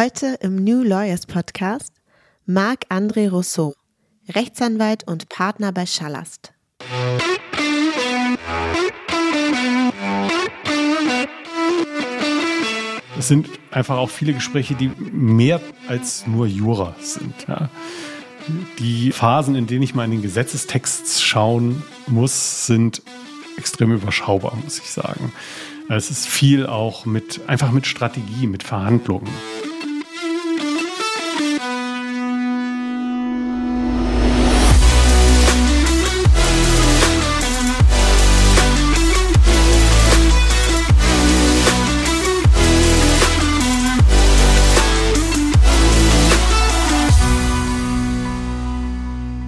Heute im New Lawyers Podcast Marc-André Rousseau, Rechtsanwalt und Partner bei Schallast. Es sind einfach auch viele Gespräche, die mehr als nur Jura sind. Ja. Die Phasen, in denen ich mal in den Gesetzestext schauen muss, sind extrem überschaubar, muss ich sagen. Es ist viel auch mit, einfach mit Strategie, mit Verhandlungen.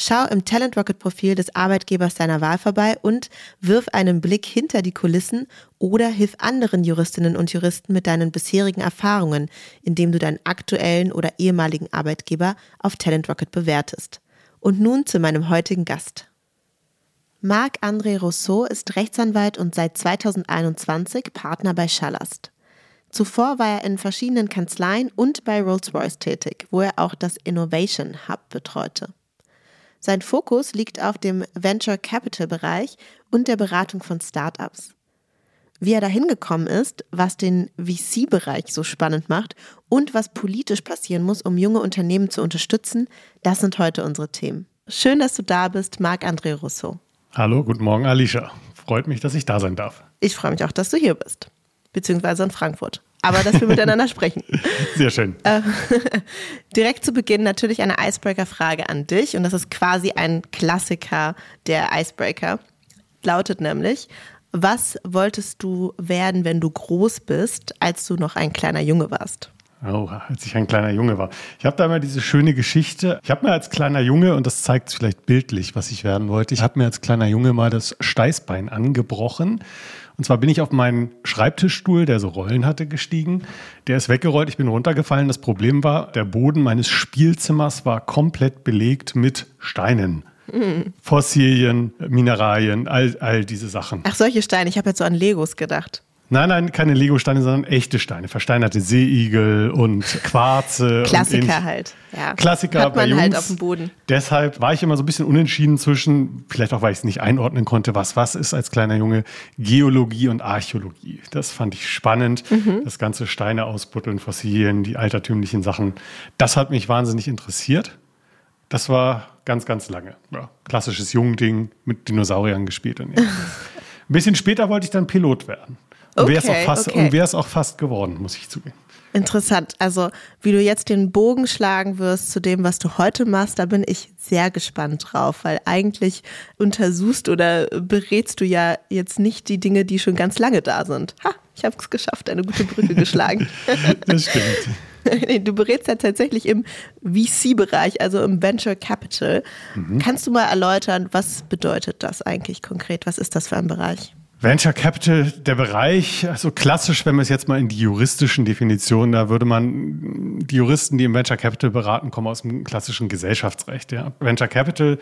Schau im Talent Rocket Profil des Arbeitgebers deiner Wahl vorbei und wirf einen Blick hinter die Kulissen oder hilf anderen Juristinnen und Juristen mit deinen bisherigen Erfahrungen, indem du deinen aktuellen oder ehemaligen Arbeitgeber auf Talent Rocket bewertest. Und nun zu meinem heutigen Gast. Marc-André Rousseau ist Rechtsanwalt und seit 2021 Partner bei Schallast. Zuvor war er in verschiedenen Kanzleien und bei Rolls-Royce tätig, wo er auch das Innovation Hub betreute. Sein Fokus liegt auf dem Venture Capital Bereich und der Beratung von Startups. Wie er dahin gekommen ist, was den VC-Bereich so spannend macht und was politisch passieren muss, um junge Unternehmen zu unterstützen, das sind heute unsere Themen. Schön, dass du da bist, Marc-André Rousseau. Hallo, guten Morgen, Alicia. Freut mich, dass ich da sein darf. Ich freue mich auch, dass du hier bist, beziehungsweise in Frankfurt aber dass wir miteinander sprechen. Sehr schön. Äh, direkt zu Beginn natürlich eine Icebreaker-Frage an dich und das ist quasi ein Klassiker der Icebreaker. Lautet nämlich, was wolltest du werden, wenn du groß bist, als du noch ein kleiner Junge warst? Oh, als ich ein kleiner Junge war. Ich habe da immer diese schöne Geschichte. Ich habe mir als kleiner Junge, und das zeigt vielleicht bildlich, was ich werden wollte, ich habe mir als kleiner Junge mal das Steißbein angebrochen und zwar bin ich auf meinen Schreibtischstuhl, der so Rollen hatte, gestiegen. Der ist weggerollt, ich bin runtergefallen. Das Problem war, der Boden meines Spielzimmers war komplett belegt mit Steinen. Mhm. Fossilien, Mineralien, all, all diese Sachen. Ach, solche Steine. Ich habe jetzt so an Legos gedacht. Nein, nein, keine Lego-Steine, sondern echte Steine. Versteinerte Seeigel und Quarze. Klassiker und halt. Ja. Klassiker Hat man bei halt Jungs. auf dem Boden. Deshalb war ich immer so ein bisschen unentschieden zwischen, vielleicht auch, weil ich es nicht einordnen konnte, was was ist als kleiner Junge, Geologie und Archäologie. Das fand ich spannend. Mhm. Das ganze Steine ausbuddeln, Fossilien, die altertümlichen Sachen. Das hat mich wahnsinnig interessiert. Das war ganz, ganz lange. Ja, klassisches Jungding mit Dinosauriern gespielt. Und ein bisschen später wollte ich dann Pilot werden. Und wäre es auch, fast, okay. auch fast geworden, muss ich zugeben. Interessant. Also, wie du jetzt den Bogen schlagen wirst zu dem, was du heute machst, da bin ich sehr gespannt drauf, weil eigentlich untersuchst oder berätst du ja jetzt nicht die Dinge, die schon ganz lange da sind. Ha, ich habe es geschafft, eine gute Brücke geschlagen. Das stimmt. Nee, Du berätst ja tatsächlich im VC-Bereich, also im Venture Capital. Kannst du mal erläutern, was bedeutet das eigentlich konkret? Was ist das für ein Bereich? Venture Capital, der Bereich, also klassisch, wenn wir es jetzt mal in die juristischen Definitionen, da würde man, die Juristen, die im Venture Capital beraten, kommen aus dem klassischen Gesellschaftsrecht. Ja. Venture Capital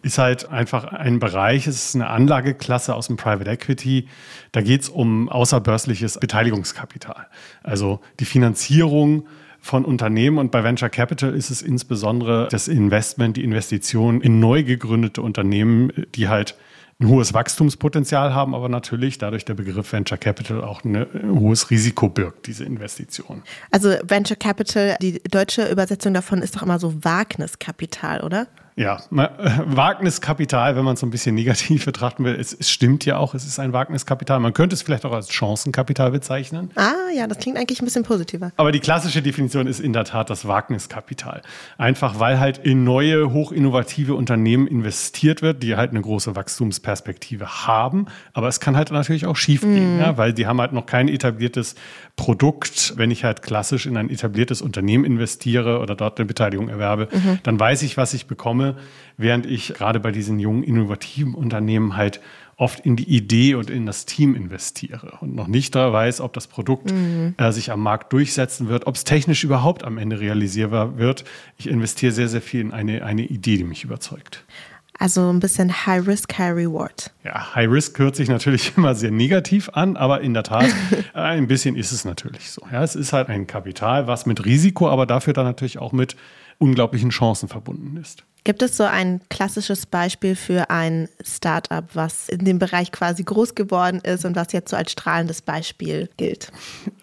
ist halt einfach ein Bereich, es ist eine Anlageklasse aus dem Private Equity. Da geht es um außerbörsliches Beteiligungskapital. Also die Finanzierung von Unternehmen und bei Venture Capital ist es insbesondere das Investment, die Investition in neu gegründete Unternehmen, die halt ein hohes Wachstumspotenzial haben, aber natürlich dadurch der Begriff Venture Capital auch ein hohes Risiko birgt, diese Investition. Also Venture Capital, die deutsche Übersetzung davon ist doch immer so Wagniskapital, oder? Ja, äh, Wagniskapital, wenn man es so ein bisschen negativ betrachten will, es, es stimmt ja auch, es ist ein Wagniskapital. Man könnte es vielleicht auch als Chancenkapital bezeichnen. Ah, ja, das klingt eigentlich ein bisschen positiver. Aber die klassische Definition ist in der Tat das Wagniskapital. Einfach weil halt in neue, hochinnovative Unternehmen investiert wird, die halt eine große Wachstumsperspektive haben. Aber es kann halt natürlich auch schief gehen, ja, weil die haben halt noch kein etabliertes Produkt. Wenn ich halt klassisch in ein etabliertes Unternehmen investiere oder dort eine Beteiligung erwerbe, dann weiß ich, was ich bekomme, während ich gerade bei diesen jungen, innovativen Unternehmen halt oft in die Idee und in das Team investiere und noch nicht da weiß, ob das Produkt mhm. äh, sich am Markt durchsetzen wird, ob es technisch überhaupt am Ende realisierbar wird. Ich investiere sehr, sehr viel in eine, eine Idee, die mich überzeugt. Also ein bisschen High Risk, High Reward. Ja, High Risk hört sich natürlich immer sehr negativ an, aber in der Tat, ein bisschen ist es natürlich so. Ja, es ist halt ein Kapital, was mit Risiko, aber dafür dann natürlich auch mit unglaublichen Chancen verbunden ist. Gibt es so ein klassisches Beispiel für ein Startup, was in dem Bereich quasi groß geworden ist und was jetzt so als strahlendes Beispiel gilt?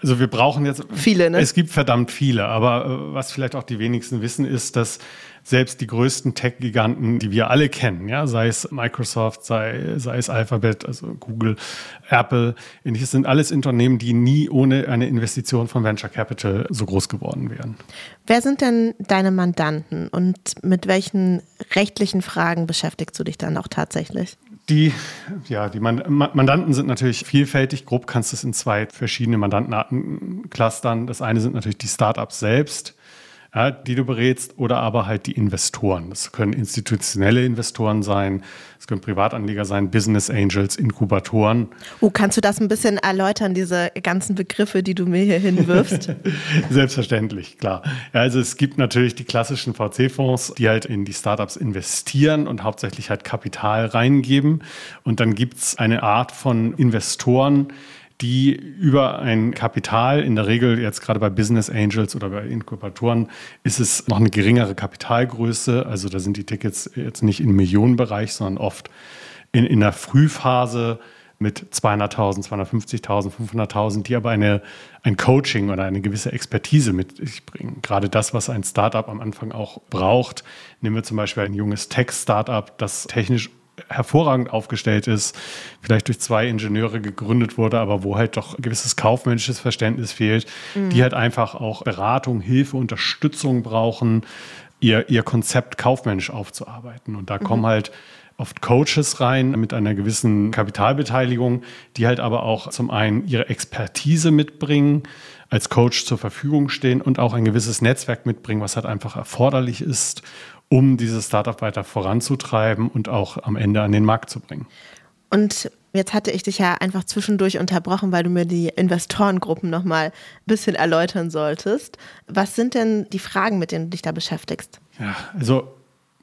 Also wir brauchen jetzt viele, ne? Es gibt verdammt viele, aber äh, was vielleicht auch die wenigsten wissen, ist, dass selbst die größten Tech-Giganten, die wir alle kennen, ja, sei es Microsoft, sei, sei es Alphabet, also Google, Apple, ähnliches, sind alles Unternehmen, die nie ohne eine Investition von Venture Capital so groß geworden wären. Wer sind denn deine Mandanten und mit welchen rechtlichen Fragen beschäftigst du dich dann auch tatsächlich? Die, ja, die Mandanten sind natürlich vielfältig. Grob kannst du es in zwei verschiedene Mandantenarten clustern. Das eine sind natürlich die Startups selbst ja, die du berätst, oder aber halt die Investoren. Das können institutionelle Investoren sein, es können Privatanleger sein, Business Angels, Inkubatoren. Oh, kannst du das ein bisschen erläutern, diese ganzen Begriffe, die du mir hier hinwirfst? Selbstverständlich, klar. Ja, also es gibt natürlich die klassischen VC-Fonds, die halt in die Startups investieren und hauptsächlich halt Kapital reingeben. Und dann gibt es eine Art von Investoren, die über ein Kapital, in der Regel jetzt gerade bei Business Angels oder bei Inkubatoren, ist es noch eine geringere Kapitalgröße. Also da sind die Tickets jetzt nicht im Millionenbereich, sondern oft in, in der Frühphase mit 200.000, 250.000, 500.000, die aber eine, ein Coaching oder eine gewisse Expertise mit sich bringen. Gerade das, was ein Startup am Anfang auch braucht. Nehmen wir zum Beispiel ein junges Tech-Startup, das technisch hervorragend aufgestellt ist, vielleicht durch zwei Ingenieure gegründet wurde, aber wo halt doch ein gewisses kaufmännisches Verständnis fehlt, mhm. die halt einfach auch Beratung, Hilfe, Unterstützung brauchen, ihr, ihr Konzept kaufmännisch aufzuarbeiten. Und da mhm. kommen halt oft Coaches rein mit einer gewissen Kapitalbeteiligung, die halt aber auch zum einen ihre Expertise mitbringen, als Coach zur Verfügung stehen und auch ein gewisses Netzwerk mitbringen, was halt einfach erforderlich ist, um dieses Startup weiter voranzutreiben und auch am Ende an den Markt zu bringen. Und jetzt hatte ich dich ja einfach zwischendurch unterbrochen, weil du mir die Investorengruppen nochmal ein bisschen erläutern solltest. Was sind denn die Fragen, mit denen du dich da beschäftigst? Ja, also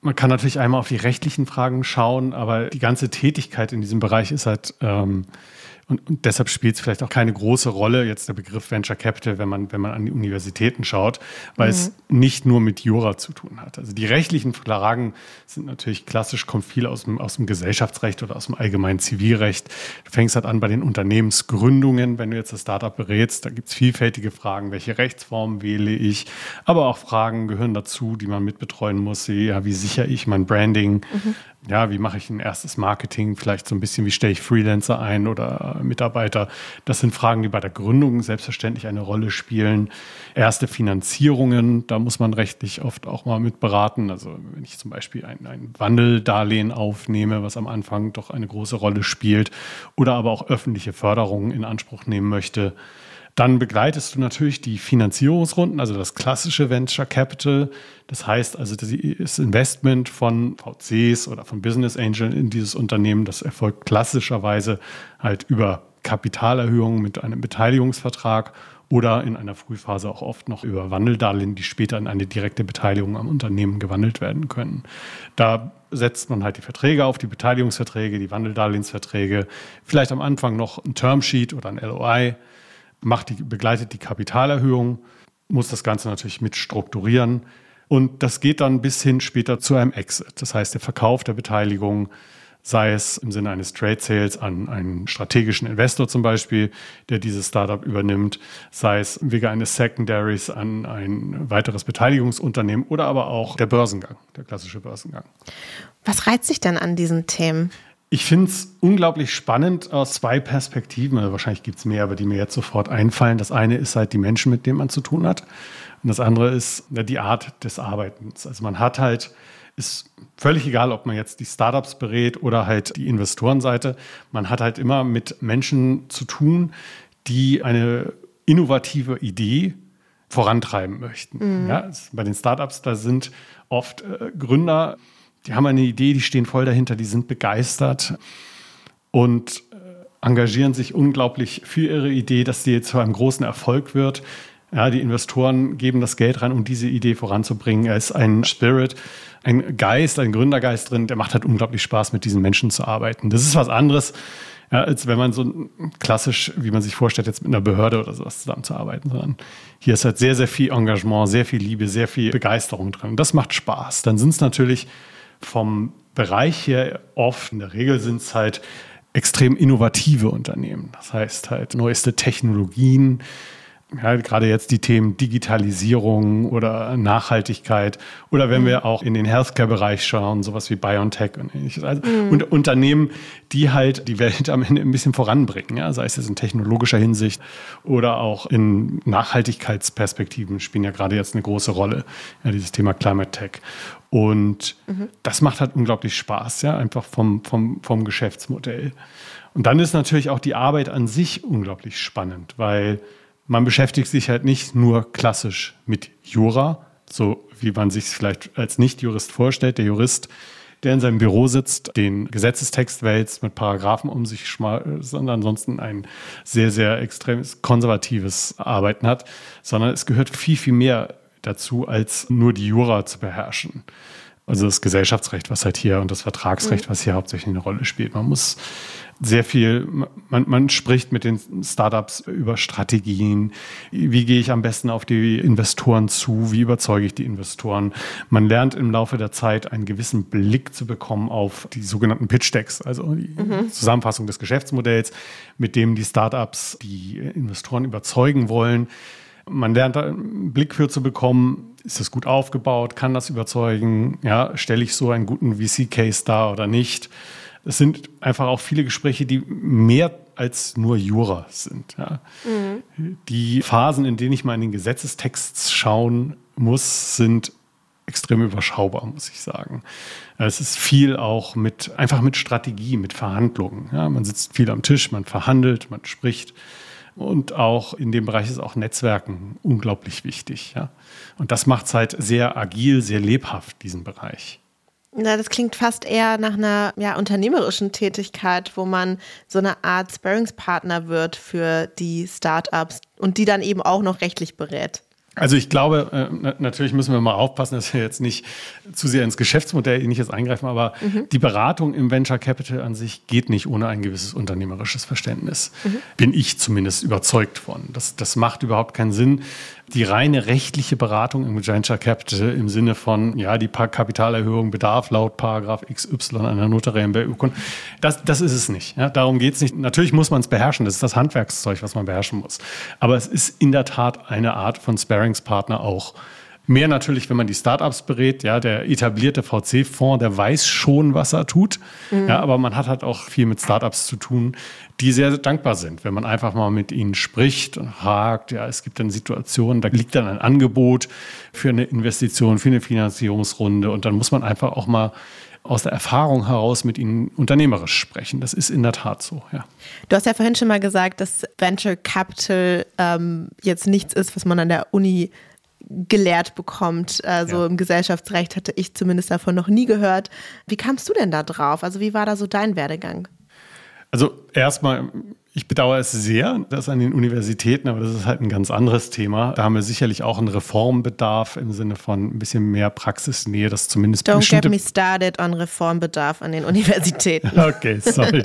man kann natürlich einmal auf die rechtlichen Fragen schauen, aber die ganze Tätigkeit in diesem Bereich ist halt ähm, und, und deshalb spielt es vielleicht auch keine große Rolle, jetzt der Begriff Venture Capital, wenn man, wenn man an die Universitäten schaut, weil mhm. es nicht nur mit Jura zu tun hat. Also die rechtlichen Fragen sind natürlich klassisch, kommt viel aus dem, aus dem Gesellschaftsrecht oder aus dem allgemeinen Zivilrecht. Du fängst halt an bei den Unternehmensgründungen, wenn du jetzt das Startup berätst, da gibt es vielfältige Fragen, welche Rechtsform wähle ich, aber auch Fragen gehören dazu, die man mitbetreuen muss. Ja, wie sichere ich mein Branding? Mhm ja, wie mache ich ein erstes Marketing, vielleicht so ein bisschen, wie stelle ich Freelancer ein oder Mitarbeiter. Das sind Fragen, die bei der Gründung selbstverständlich eine Rolle spielen. Erste Finanzierungen, da muss man rechtlich oft auch mal mit beraten. Also wenn ich zum Beispiel ein, ein Wandeldarlehen aufnehme, was am Anfang doch eine große Rolle spielt, oder aber auch öffentliche Förderungen in Anspruch nehmen möchte, dann begleitest du natürlich die Finanzierungsrunden, also das klassische Venture Capital. Das heißt also, das Investment von VCs oder von Business Angels in dieses Unternehmen, das erfolgt klassischerweise halt über Kapitalerhöhungen mit einem Beteiligungsvertrag oder in einer Frühphase auch oft noch über Wandeldarlehen, die später in eine direkte Beteiligung am Unternehmen gewandelt werden können. Da setzt man halt die Verträge auf, die Beteiligungsverträge, die Wandeldarlehensverträge, vielleicht am Anfang noch ein Termsheet oder ein LOI macht die, begleitet die Kapitalerhöhung, muss das Ganze natürlich mit strukturieren. Und das geht dann bis hin später zu einem Exit. Das heißt, der Verkauf der Beteiligung, sei es im Sinne eines Trade Sales an einen strategischen Investor zum Beispiel, der dieses Startup übernimmt, sei es wegen eines Secondaries an ein weiteres Beteiligungsunternehmen oder aber auch der Börsengang, der klassische Börsengang. Was reizt sich denn an diesen Themen? Ich finde es unglaublich spannend aus zwei Perspektiven. Also wahrscheinlich gibt es mehr, aber die mir jetzt sofort einfallen. Das eine ist halt die Menschen, mit denen man zu tun hat. Und das andere ist die Art des Arbeitens. Also man hat halt, ist völlig egal, ob man jetzt die Startups berät oder halt die Investorenseite. Man hat halt immer mit Menschen zu tun, die eine innovative Idee vorantreiben möchten. Mhm. Ja, bei den Startups, da sind oft äh, Gründer, die haben eine Idee, die stehen voll dahinter, die sind begeistert. und äh, engagieren sich unglaublich für ihre Idee, dass die zu einem großen Erfolg wird. Ja, die Investoren geben das Geld rein, um diese Idee voranzubringen. Er ist ein Spirit, ein Geist, ein Gründergeist drin, der macht halt unglaublich Spaß, mit diesen Menschen zu arbeiten. Das ist was anderes, ja, als wenn man so klassisch, wie man sich vorstellt, jetzt mit einer Behörde oder sowas zusammenzuarbeiten, sondern hier ist halt sehr, sehr viel Engagement, sehr viel Liebe, sehr viel Begeisterung drin. Das macht Spaß. Dann sind es natürlich vom Bereich her oft, in der Regel sind es halt extrem innovative Unternehmen. Das heißt halt neueste Technologien, ja, gerade jetzt die Themen Digitalisierung oder Nachhaltigkeit oder wenn wir auch in den Healthcare-Bereich schauen, sowas wie BioNTech und ähnliches. Also mhm. und Unternehmen, die halt die Welt am Ende ein bisschen voranbringen, ja, sei es jetzt in technologischer Hinsicht oder auch in Nachhaltigkeitsperspektiven spielen ja gerade jetzt eine große Rolle, ja, dieses Thema Climate Tech. Und mhm. das macht halt unglaublich Spaß, ja, einfach vom, vom, vom Geschäftsmodell. Und dann ist natürlich auch die Arbeit an sich unglaublich spannend, weil man beschäftigt sich halt nicht nur klassisch mit Jura, so wie man sich vielleicht als Nicht-Jurist vorstellt. Der Jurist, der in seinem Büro sitzt, den Gesetzestext wälzt, mit Paragraphen um sich schmeißt, sondern ansonsten ein sehr, sehr extremes konservatives Arbeiten hat, sondern es gehört viel, viel mehr dazu, als nur die Jura zu beherrschen. Also das Gesellschaftsrecht, was halt hier und das Vertragsrecht, mhm. was hier hauptsächlich eine Rolle spielt. Man muss sehr viel, man, man spricht mit den Startups über Strategien. Wie gehe ich am besten auf die Investoren zu? Wie überzeuge ich die Investoren? Man lernt im Laufe der Zeit einen gewissen Blick zu bekommen auf die sogenannten Pitch Decks, also die mhm. Zusammenfassung des Geschäftsmodells, mit dem die Startups die Investoren überzeugen wollen. Man lernt einen Blick für zu bekommen, ist das gut aufgebaut, kann das überzeugen, ja, stelle ich so einen guten VC-Case dar oder nicht. Es sind einfach auch viele Gespräche, die mehr als nur Jura sind. Ja. Mhm. Die Phasen, in denen ich mal in den Gesetzestext schauen muss, sind extrem überschaubar, muss ich sagen. Es ist viel auch mit, einfach mit Strategie, mit Verhandlungen. Ja, man sitzt viel am Tisch, man verhandelt, man spricht. Und auch in dem Bereich ist auch Netzwerken unglaublich wichtig. Ja. Und das macht es halt sehr agil, sehr lebhaft, diesen Bereich. Na, das klingt fast eher nach einer ja, unternehmerischen Tätigkeit, wo man so eine Art Sparringspartner wird für die Startups und die dann eben auch noch rechtlich berät. Also ich glaube, äh, natürlich müssen wir mal aufpassen, dass wir jetzt nicht zu sehr ins Geschäftsmodell ähnliches eingreifen, aber mhm. die Beratung im Venture Capital an sich geht nicht ohne ein gewisses unternehmerisches Verständnis. Mhm. Bin ich zumindest überzeugt von. Das, das macht überhaupt keinen Sinn, die reine rechtliche Beratung im Venture Capital im Sinne von, ja, die Kapitalerhöhung bedarf laut Paragraph XY einer notariellen Beurkundung. Das, das ist es nicht. Ja, darum geht es nicht. Natürlich muss man es beherrschen. Das ist das Handwerkszeug, was man beherrschen muss. Aber es ist in der Tat eine Art von Sparingspartner auch. Mehr natürlich, wenn man die Startups berät. Ja, der etablierte VC-Fonds, der weiß schon, was er tut. Mhm. Ja, aber man hat halt auch viel mit Startups zu tun, die sehr dankbar sind, wenn man einfach mal mit ihnen spricht und hakt. Ja, es gibt dann Situationen, da liegt dann ein Angebot für eine Investition, für eine Finanzierungsrunde und dann muss man einfach auch mal aus der Erfahrung heraus mit ihnen unternehmerisch sprechen. Das ist in der Tat so, ja. Du hast ja vorhin schon mal gesagt, dass Venture Capital ähm, jetzt nichts ist, was man an der Uni gelehrt bekommt. Also ja. im Gesellschaftsrecht hatte ich zumindest davon noch nie gehört. Wie kamst du denn da drauf? Also wie war da so dein Werdegang? Also erstmal, ich bedauere es sehr, dass an den Universitäten, aber das ist halt ein ganz anderes Thema. Da haben wir sicherlich auch einen Reformbedarf im Sinne von ein bisschen mehr Praxisnähe, dass zumindest Don't get me started on Reformbedarf an den Universitäten. okay, sorry.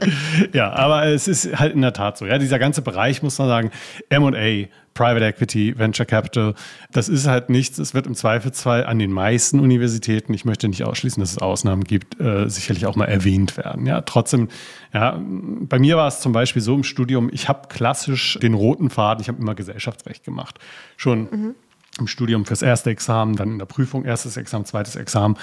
ja, aber es ist halt in der Tat so. Ja, dieser ganze Bereich, muss man sagen, M&A, Private Equity, Venture Capital, das ist halt nichts. Es wird im Zweifelsfall an den meisten Universitäten, ich möchte nicht ausschließen, dass es Ausnahmen gibt, äh, sicherlich auch mal erwähnt werden. Ja, trotzdem, ja, bei mir war es zum Beispiel so im Studium, ich habe klassisch den roten Faden, ich habe immer Gesellschaftsrecht gemacht. Schon mhm im Studium fürs erste Examen, dann in der Prüfung erstes Examen, zweites Examen.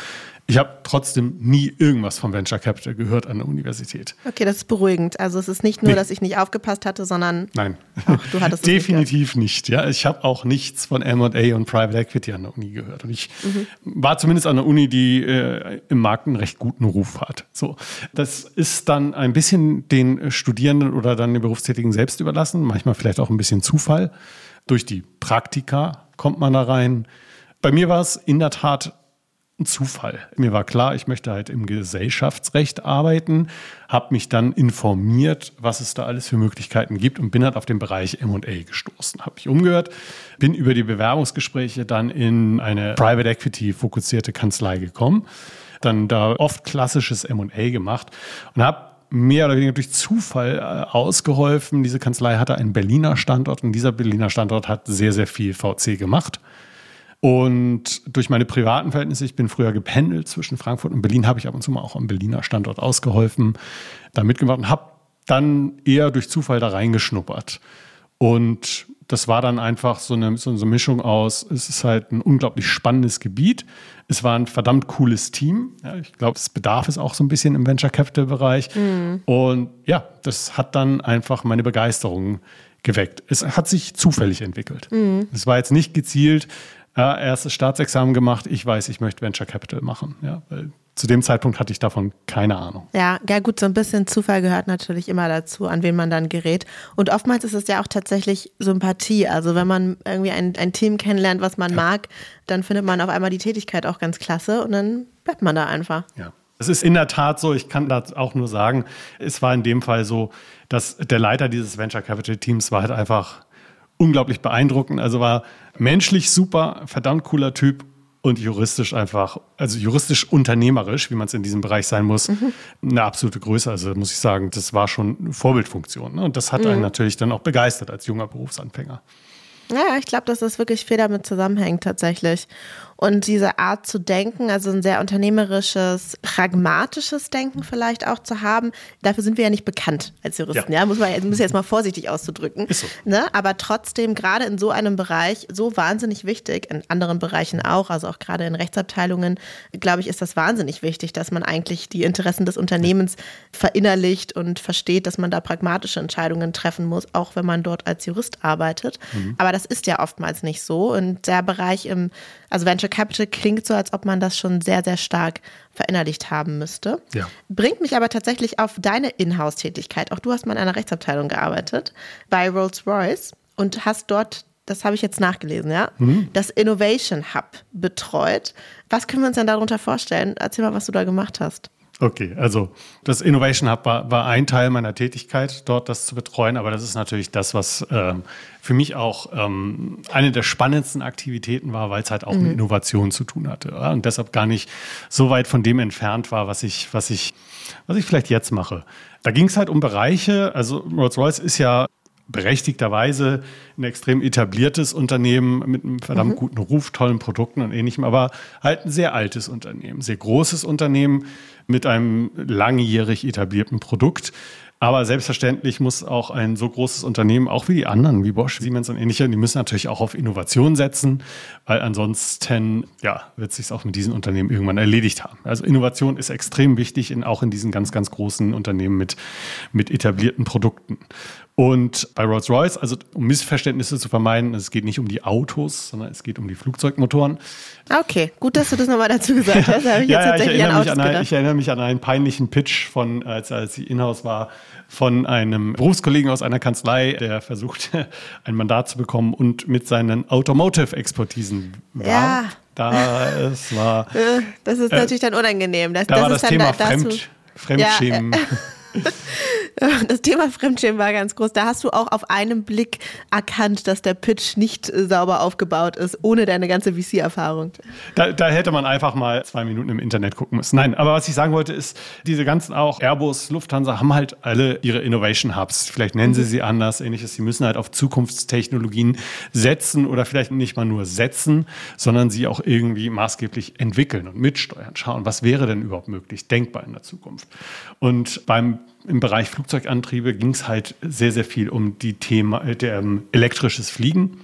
Ich habe trotzdem nie irgendwas vom Venture Capital gehört an der Universität. Okay, das ist beruhigend. Also es ist nicht nur, nee. dass ich nicht aufgepasst hatte, sondern nein, auch du hattest definitiv nicht, nicht. Ja, ich habe auch nichts von M&A und Private Equity an der Uni gehört. Und ich mhm. war zumindest an der Uni, die äh, im Markt einen recht guten Ruf hat. So, das ist dann ein bisschen den Studierenden oder dann den Berufstätigen selbst überlassen. Manchmal vielleicht auch ein bisschen Zufall durch die Praktika kommt man da rein. Bei mir war es in der Tat ein Zufall. Mir war klar, ich möchte halt im Gesellschaftsrecht arbeiten, habe mich dann informiert, was es da alles für Möglichkeiten gibt und bin halt auf den Bereich M&A gestoßen. Habe mich umgehört, bin über die Bewerbungsgespräche dann in eine Private Equity fokussierte Kanzlei gekommen, dann da oft klassisches M&A gemacht und habe mehr oder weniger durch Zufall äh, ausgeholfen. Diese Kanzlei hatte einen Berliner Standort und dieser Berliner Standort hat sehr, sehr viel VC gemacht. Und durch meine privaten Verhältnisse, ich bin früher gependelt zwischen Frankfurt und Berlin, habe ich ab und zu mal auch am Berliner Standort ausgeholfen, da mitgemacht und habe dann eher durch Zufall da reingeschnuppert. Und das war dann einfach so eine, so eine Mischung aus, es ist halt ein unglaublich spannendes Gebiet. Es war ein verdammt cooles Team. Ja, ich glaube, es bedarf es auch so ein bisschen im Venture Capital Bereich. Mhm. Und ja, das hat dann einfach meine Begeisterung geweckt. Es hat sich zufällig entwickelt. Mhm. Es war jetzt nicht gezielt, ja, erstes Staatsexamen gemacht, ich weiß, ich möchte Venture Capital machen. Ja, weil zu dem Zeitpunkt hatte ich davon keine Ahnung. Ja, ja gut, so ein bisschen Zufall gehört natürlich immer dazu, an wen man dann gerät. Und oftmals ist es ja auch tatsächlich Sympathie. Also wenn man irgendwie ein, ein Team kennenlernt, was man ja. mag, dann findet man auf einmal die Tätigkeit auch ganz klasse und dann bleibt man da einfach. Ja. Es ist in der Tat so, ich kann das auch nur sagen, es war in dem Fall so, dass der Leiter dieses Venture Capital Teams war halt einfach unglaublich beeindruckend. Also war menschlich super, verdammt cooler Typ und juristisch einfach, also juristisch unternehmerisch, wie man es in diesem Bereich sein muss, mhm. eine absolute Größe. Also muss ich sagen, das war schon eine Vorbildfunktion. Ne? Und das hat mhm. einen natürlich dann auch begeistert als junger Berufsanfänger. Ja, ich glaube, dass das wirklich viel damit zusammenhängt tatsächlich. Und diese Art zu denken, also ein sehr unternehmerisches, pragmatisches Denken vielleicht auch zu haben, dafür sind wir ja nicht bekannt als Juristen. Ja, ja muss man muss jetzt mal vorsichtig auszudrücken. Ist so. Ne? Aber trotzdem, gerade in so einem Bereich, so wahnsinnig wichtig, in anderen Bereichen auch, also auch gerade in Rechtsabteilungen, glaube ich, ist das wahnsinnig wichtig, dass man eigentlich die Interessen des Unternehmens verinnerlicht und versteht, dass man da pragmatische Entscheidungen treffen muss, auch wenn man dort als Jurist arbeitet. Mhm. Aber das ist ja oftmals nicht so. Und der Bereich im, also Venture Capital klingt so, als ob man das schon sehr, sehr stark verinnerlicht haben müsste. Ja. Bringt mich aber tatsächlich auf deine Inhouse-Tätigkeit. Auch du hast mal in einer Rechtsabteilung gearbeitet bei Rolls-Royce und hast dort das habe ich jetzt nachgelesen, ja, mhm. das Innovation Hub betreut. Was können wir uns denn darunter vorstellen? Erzähl mal, was du da gemacht hast. Okay, also das Innovation Hub war, war, ein Teil meiner Tätigkeit, dort das zu betreuen, aber das ist natürlich das, was ähm, für mich auch ähm, eine der spannendsten Aktivitäten war, weil es halt auch mhm. mit Innovation zu tun hatte ja? und deshalb gar nicht so weit von dem entfernt war, was ich, was ich, was ich vielleicht jetzt mache. Da ging es halt um Bereiche, also Rolls-Royce ist ja berechtigterweise ein extrem etabliertes Unternehmen mit einem verdammt mhm. guten Ruf, tollen Produkten und ähnlichem, aber halt ein sehr altes Unternehmen, sehr großes Unternehmen mit einem langjährig etablierten Produkt. Aber selbstverständlich muss auch ein so großes Unternehmen, auch wie die anderen, wie Bosch, Siemens und ähnliche, die müssen natürlich auch auf Innovation setzen, weil ansonsten ja, wird es sich auch mit diesen Unternehmen irgendwann erledigt haben. Also Innovation ist extrem wichtig, in, auch in diesen ganz, ganz großen Unternehmen mit, mit etablierten Produkten. Und bei Rolls-Royce, also um Missverständnisse zu vermeiden, es geht nicht um die Autos, sondern es geht um die Flugzeugmotoren. Okay, gut, dass du das nochmal dazu gesagt hast. Da ich ja, ja, ich, erinnere mich an ein, ich erinnere mich an einen peinlichen Pitch von, als, als sie Inhouse war, von einem Berufskollegen aus einer Kanzlei, der versuchte, ein Mandat zu bekommen und mit seinen Automotive-Expertisen war. Ja. Da es war. Das ist äh, natürlich dann unangenehm. Das, da das war das Thema da, Fremd, Fremdschämen. Ja, Das Thema Fremdschämen war ganz groß. Da hast du auch auf einen Blick erkannt, dass der Pitch nicht sauber aufgebaut ist, ohne deine ganze VC-Erfahrung. Da, da, hätte man einfach mal zwei Minuten im Internet gucken müssen. Nein, aber was ich sagen wollte, ist, diese ganzen auch Airbus, Lufthansa haben halt alle ihre Innovation Hubs. Vielleicht nennen sie sie anders, ähnliches. Sie müssen halt auf Zukunftstechnologien setzen oder vielleicht nicht mal nur setzen, sondern sie auch irgendwie maßgeblich entwickeln und mitsteuern. Schauen, was wäre denn überhaupt möglich, denkbar in der Zukunft. Und beim im Bereich Flugzeugantriebe ging es halt sehr, sehr viel um die Thema äh, der, ähm, elektrisches Fliegen.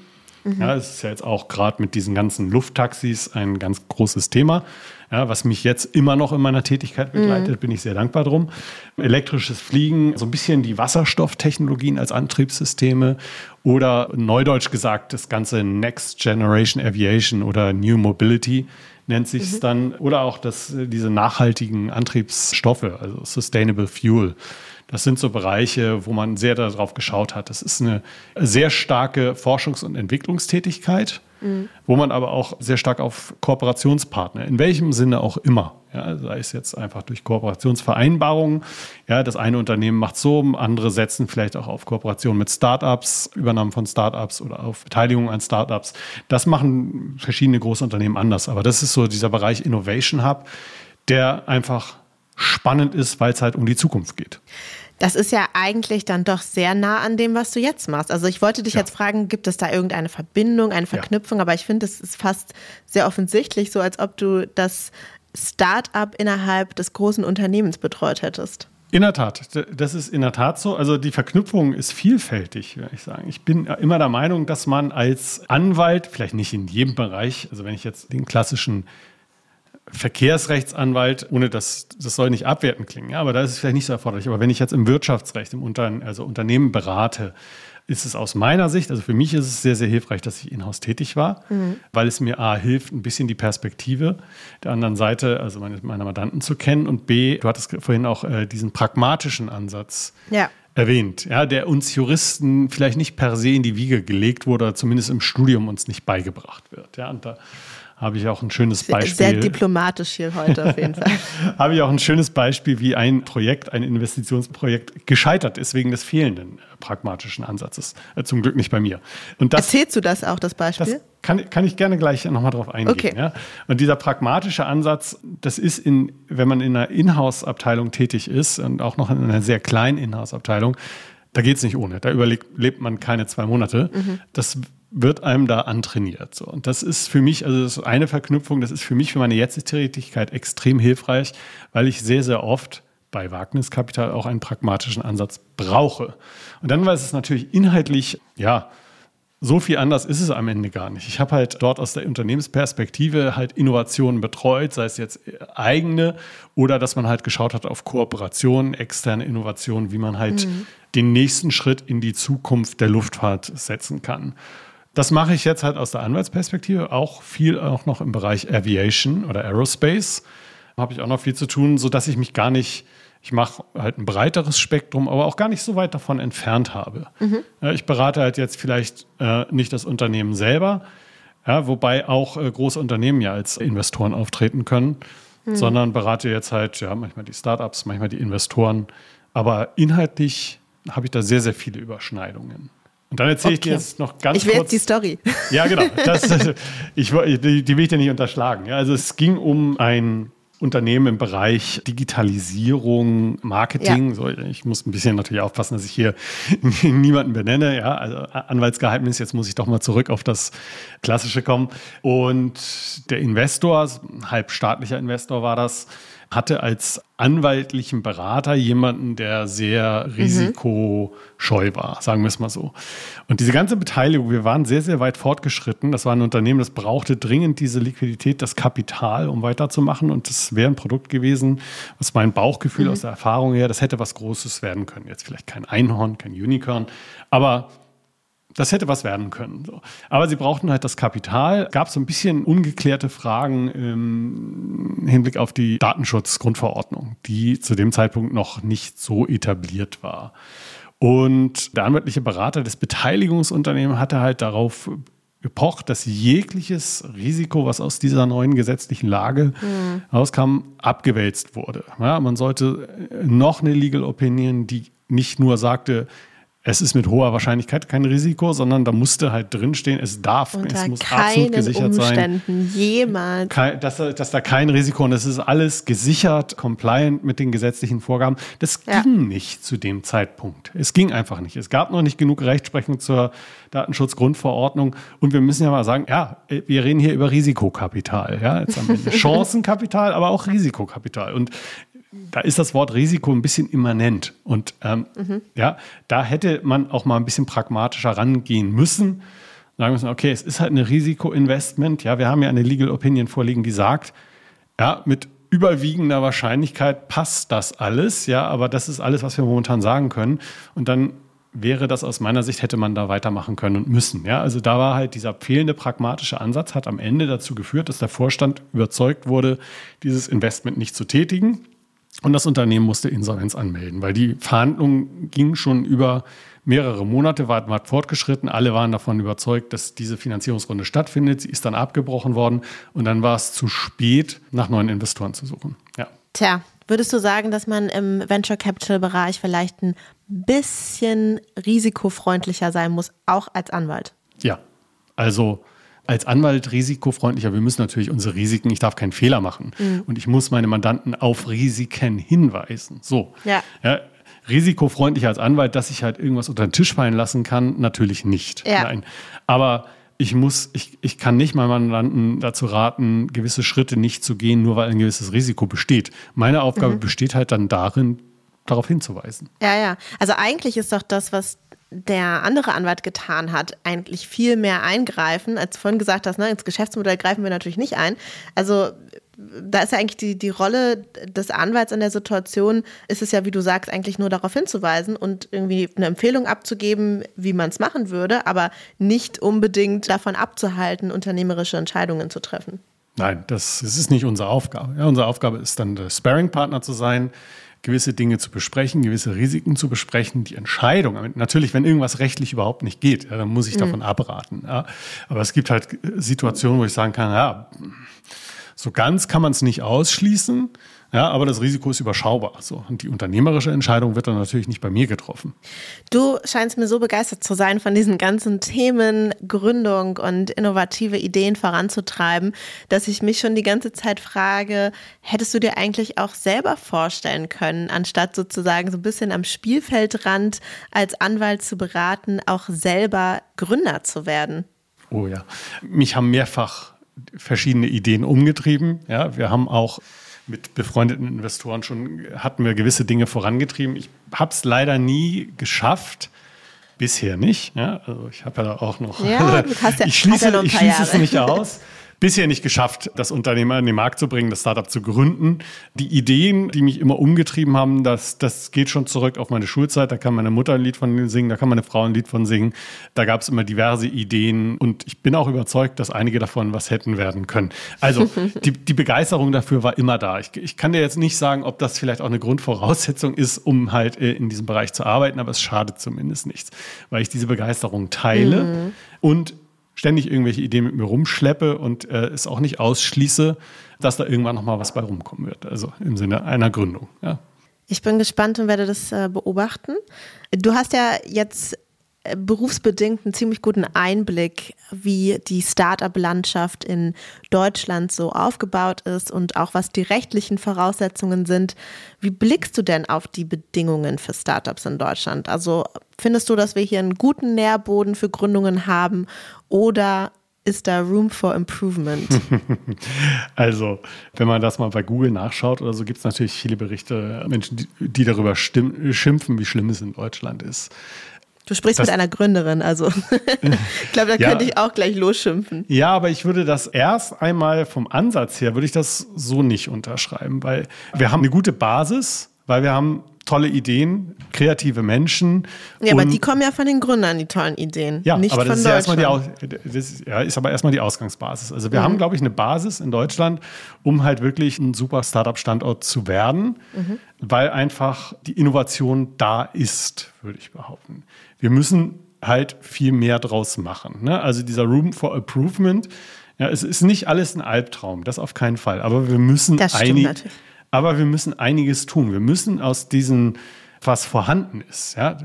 Mhm. Ja, das ist ja jetzt auch gerade mit diesen ganzen Lufttaxis ein ganz großes Thema, ja, was mich jetzt immer noch in meiner Tätigkeit begleitet, mhm. bin ich sehr dankbar drum. Elektrisches Fliegen, so ein bisschen die Wasserstofftechnologien als Antriebssysteme oder neudeutsch gesagt das ganze Next Generation Aviation oder New Mobility nennt sich es mhm. dann, oder auch das, diese nachhaltigen Antriebsstoffe, also Sustainable Fuel. Das sind so Bereiche, wo man sehr darauf geschaut hat. Das ist eine sehr starke Forschungs- und Entwicklungstätigkeit. mhm. wo man aber auch sehr stark auf Kooperationspartner, in welchem Sinne auch immer, ja, sei es jetzt einfach durch Kooperationsvereinbarungen, ja, das eine Unternehmen macht so, andere setzen vielleicht auch auf Kooperation mit Startups, Übernahmen von Startups oder auf Beteiligung an Startups. Das machen verschiedene große Unternehmen anders, aber das ist so dieser Bereich Innovation Hub, der einfach spannend ist, weil es halt um die Zukunft geht. Das ist ja eigentlich dann doch sehr nah an dem, was du jetzt machst. Also ich wollte dich ja. jetzt fragen, gibt es da irgendeine Verbindung, eine Verknüpfung? Ja. Aber ich finde, es ist fast sehr offensichtlich, so als ob du das Start-up innerhalb des großen Unternehmens betreut hättest. In der Tat, das ist in der Tat so. Also die Verknüpfung ist vielfältig, würde ich sagen. Ich bin immer der Meinung, dass man als Anwalt, vielleicht nicht in jedem Bereich, also wenn ich jetzt den klassischen Verkehrsrechtsanwalt, ohne dass das soll nicht abwertend klingen, ja, aber da ist es vielleicht nicht so erforderlich. Aber wenn ich jetzt im Wirtschaftsrecht, im Unter also Unternehmen berate, ist es aus meiner Sicht, also für mich ist es sehr, sehr hilfreich, dass ich in-house tätig war, mhm. weil es mir A hilft, ein bisschen die Perspektive der anderen Seite, also meine, meiner Mandanten zu kennen und B, du hattest vorhin auch äh, diesen pragmatischen Ansatz ja. erwähnt, ja, der uns Juristen vielleicht nicht per se in die Wiege gelegt wurde, oder zumindest im Studium uns nicht beigebracht wird. Ja, und da habe ich auch ein schönes Beispiel. Sehr diplomatisch hier heute auf jeden Fall. habe ich auch ein schönes Beispiel, wie ein Projekt, ein Investitionsprojekt gescheitert ist wegen des fehlenden äh, pragmatischen Ansatzes. Äh, zum Glück nicht bei mir. Und das, Erzählst du das auch, das Beispiel? Das kann, kann ich gerne gleich nochmal drauf eingehen. Okay. Ja? Und dieser pragmatische Ansatz, das ist in, wenn man in einer Inhouse-Abteilung tätig ist und auch noch in einer sehr kleinen Inhouse-Abteilung, da geht es nicht ohne. Da überlebt man keine zwei Monate. Mhm. Das wird einem da antrainiert. So. Und das ist für mich, also das ist eine Verknüpfung, das ist für mich für meine jetzige Tätigkeit extrem hilfreich, weil ich sehr, sehr oft bei Wagniskapital auch einen pragmatischen Ansatz brauche. Und dann war es natürlich inhaltlich, ja, so viel anders ist es am Ende gar nicht. Ich habe halt dort aus der Unternehmensperspektive halt Innovationen betreut, sei es jetzt eigene oder dass man halt geschaut hat auf Kooperationen, externe Innovationen, wie man halt mhm. den nächsten Schritt in die Zukunft der Luftfahrt setzen kann. Das mache ich jetzt halt aus der Anwaltsperspektive, auch viel auch noch im Bereich Aviation oder Aerospace. Habe ich auch noch viel zu tun, sodass ich mich gar nicht, ich mache halt ein breiteres Spektrum, aber auch gar nicht so weit davon entfernt habe. Mhm. Ja, ich berate halt jetzt vielleicht äh, nicht das Unternehmen selber, ja, wobei auch äh, große Unternehmen ja als Investoren auftreten können, mhm. sondern berate jetzt halt ja manchmal die Startups, manchmal die Investoren. Aber inhaltlich habe ich da sehr, sehr viele Überschneidungen. Und dann erzähle okay. ich dir jetzt noch ganz ich will kurz. Jetzt die Story. Ja, genau. Das, ich, die, die will ich dir nicht unterschlagen. Ja, also es ging um ein Unternehmen im Bereich Digitalisierung, Marketing. Ja. So, ich muss ein bisschen natürlich aufpassen, dass ich hier niemanden benenne. Ja, also Anwaltsgeheimnis. Jetzt muss ich doch mal zurück auf das Klassische kommen. Und der Investor, halb staatlicher Investor war das, hatte als anwaltlichen Berater jemanden, der sehr mhm. risikoscheu war, sagen wir es mal so. Und diese ganze Beteiligung, wir waren sehr, sehr weit fortgeschritten. Das war ein Unternehmen, das brauchte dringend diese Liquidität, das Kapital, um weiterzumachen. Und das wäre ein Produkt gewesen, was mein Bauchgefühl mhm. aus der Erfahrung her, das hätte was Großes werden können. Jetzt vielleicht kein Einhorn, kein Unicorn, aber das hätte was werden können. So. Aber sie brauchten halt das Kapital. Gab so ein bisschen ungeklärte Fragen im Hinblick auf die Datenschutzgrundverordnung, die zu dem Zeitpunkt noch nicht so etabliert war. Und der anwaltliche Berater des Beteiligungsunternehmens hatte halt darauf gepocht, dass jegliches Risiko, was aus dieser neuen gesetzlichen Lage mhm. rauskam, abgewälzt wurde. Ja, man sollte noch eine Legal Opinion, die nicht nur sagte, es ist mit hoher Wahrscheinlichkeit kein Risiko, sondern da musste halt drinstehen, es darf, Unter es muss absolut gesichert Umständen sein. Jemals. Kein, dass, dass, da kein Risiko und es ist alles gesichert, compliant mit den gesetzlichen Vorgaben. Das ja. ging nicht zu dem Zeitpunkt. Es ging einfach nicht. Es gab noch nicht genug Rechtsprechung zur Datenschutzgrundverordnung und wir müssen ja mal sagen, ja, wir reden hier über Risikokapital, ja, jetzt am Ende. Chancenkapital, aber auch Risikokapital. Und da ist das Wort Risiko ein bisschen immanent. Und ähm, mhm. ja, da hätte man auch mal ein bisschen pragmatischer rangehen müssen. Sagen müssen, okay, es ist halt ein Risikoinvestment. Ja, wir haben ja eine Legal Opinion vorliegen, die sagt, ja, mit überwiegender Wahrscheinlichkeit passt das alles. Ja, aber das ist alles, was wir momentan sagen können. Und dann wäre das aus meiner Sicht, hätte man da weitermachen können und müssen. Ja, also da war halt dieser fehlende pragmatische Ansatz, hat am Ende dazu geführt, dass der Vorstand überzeugt wurde, dieses Investment nicht zu tätigen Und das Unternehmen musste Insolvenz anmelden, weil die Verhandlungen gingen schon über mehrere Monate, war, war fortgeschritten. Alle waren davon überzeugt, dass diese Finanzierungsrunde stattfindet. Sie ist dann abgebrochen worden und dann war es zu spät, nach neuen Investoren zu suchen. Ja. Tja, würdest du sagen, dass man im Venture Capital Bereich vielleicht ein bisschen risikofreundlicher sein muss, auch als Anwalt? Ja, also als Anwalt risikofreundlicher. Wir müssen natürlich unsere Risiken, ich darf keinen Fehler machen. Mhm. Und ich muss meine Mandanten auf Risiken hinweisen. So. Ja. ja risikofreundlicher als Anwalt, dass ich halt irgendwas unter den Tisch fallen lassen kann, natürlich nicht. Ja. Nein. Aber ich muss, ich, ich kann nicht meinen Mandanten dazu raten, gewisse Schritte nicht zu gehen, nur weil ein gewisses Risiko besteht. Meine Aufgabe mhm. besteht halt dann darin, darauf hinzuweisen. Ja, ja. Also eigentlich ist doch das, was der andere Anwalt getan hat, eigentlich viel mehr eingreifen, als du vorhin gesagt hast, ne, ins Geschäftsmodell greifen wir natürlich nicht ein. Also da ist ja eigentlich die, die Rolle des Anwalts in der Situation, ist es ja, wie du sagst, eigentlich nur darauf hinzuweisen und irgendwie eine Empfehlung abzugeben, wie man es machen würde, aber nicht unbedingt davon abzuhalten, unternehmerische Entscheidungen zu treffen. Nein, das, das ist nicht unsere Aufgabe. Ja, unsere Aufgabe ist dann, der Sparing-Partner zu sein, gewisse Dinge zu besprechen, gewisse Risiken zu besprechen, die Entscheidung. Natürlich, wenn irgendwas rechtlich überhaupt nicht geht, ja, dann muss ich mhm. davon abraten. Ja. Aber es gibt halt Situationen, wo ich sagen kann, ja, so ganz kann man es nicht ausschließen. Ja, aber das Risiko ist überschaubar. So. Und die unternehmerische Entscheidung wird dann natürlich nicht bei mir getroffen. Du scheinst mir so begeistert zu sein von diesen ganzen Themen, Gründung und innovative Ideen voranzutreiben, dass ich mich schon die ganze Zeit frage, hättest du dir eigentlich auch selber vorstellen können, anstatt sozusagen so ein bisschen am Spielfeldrand als Anwalt zu beraten, auch selber Gründer zu werden? Oh ja. Mich haben mehrfach verschiedene Ideen umgetrieben. Ja, wir haben auch mit befreundeten Investoren schon hatten wir gewisse Dinge vorangetrieben. Ich habe es leider nie geschafft. Bisher nicht. Ja, also ich habe ja auch noch. Ja, ja, ich schließe, ja ich schließe es nicht aus. bisher nicht geschafft, das Unternehmer in den Markt zu bringen, das Startup zu gründen. Die Ideen, die mich immer umgetrieben haben, das, das geht schon zurück auf meine Schulzeit. Da kann meine Mutter ein Lied von singen, da kann meine Frau ein Lied von singen. Da gab es immer diverse Ideen und ich bin auch überzeugt, dass einige davon was hätten werden können. Also die, die Begeisterung dafür war immer da. Ich, ich kann dir jetzt nicht sagen, ob das vielleicht auch eine Grundvoraussetzung ist, um halt äh, in diesem Bereich zu arbeiten, aber es schadet zumindest nichts, weil ich diese Begeisterung teile mhm. und ständig irgendwelche Ideen mit mir rumschleppe und äh, es auch nicht ausschließe, dass da irgendwann nochmal was bei rumkommen wird. Also im Sinne einer Gründung. Ja. Ich bin gespannt und werde das äh, beobachten. Du hast ja jetzt berufsbedingt einen ziemlich guten Einblick, wie die Startup-Landschaft in Deutschland so aufgebaut ist und auch was die rechtlichen Voraussetzungen sind. Wie blickst du denn auf die Bedingungen für Startups in Deutschland? Also findest du, dass wir hier einen guten Nährboden für Gründungen haben oder ist da Room for Improvement? Also, wenn man das mal bei Google nachschaut oder so, gibt es natürlich viele Berichte, Menschen, die, die darüber schimpfen, wie schlimm es in Deutschland ist. Du sprichst das, mit einer Gründerin, also ich glaube, da ja, könnte ich auch gleich losschimpfen. Ja, aber ich würde das erst einmal vom Ansatz her, würde ich das so nicht unterschreiben, weil wir haben eine gute Basis, weil wir haben tolle Ideen, kreative Menschen. Ja, aber die kommen ja von den Gründern, die tollen Ideen. Ja, nicht aber das von ist, ja erstmal die Aus das ist, ja, ist aber erstmal die Ausgangsbasis. Also wir mhm. haben, glaube ich, eine Basis in Deutschland, um halt wirklich ein super Startup-Standort zu werden, mhm. weil einfach die Innovation da ist, würde ich behaupten. Wir müssen halt viel mehr draus machen. Ne? Also dieser Room for Improvement, ja, es ist nicht alles ein Albtraum, das auf keinen Fall. Aber wir müssen einige aber wir müssen einiges tun. Wir müssen aus diesem, was vorhanden ist, ja,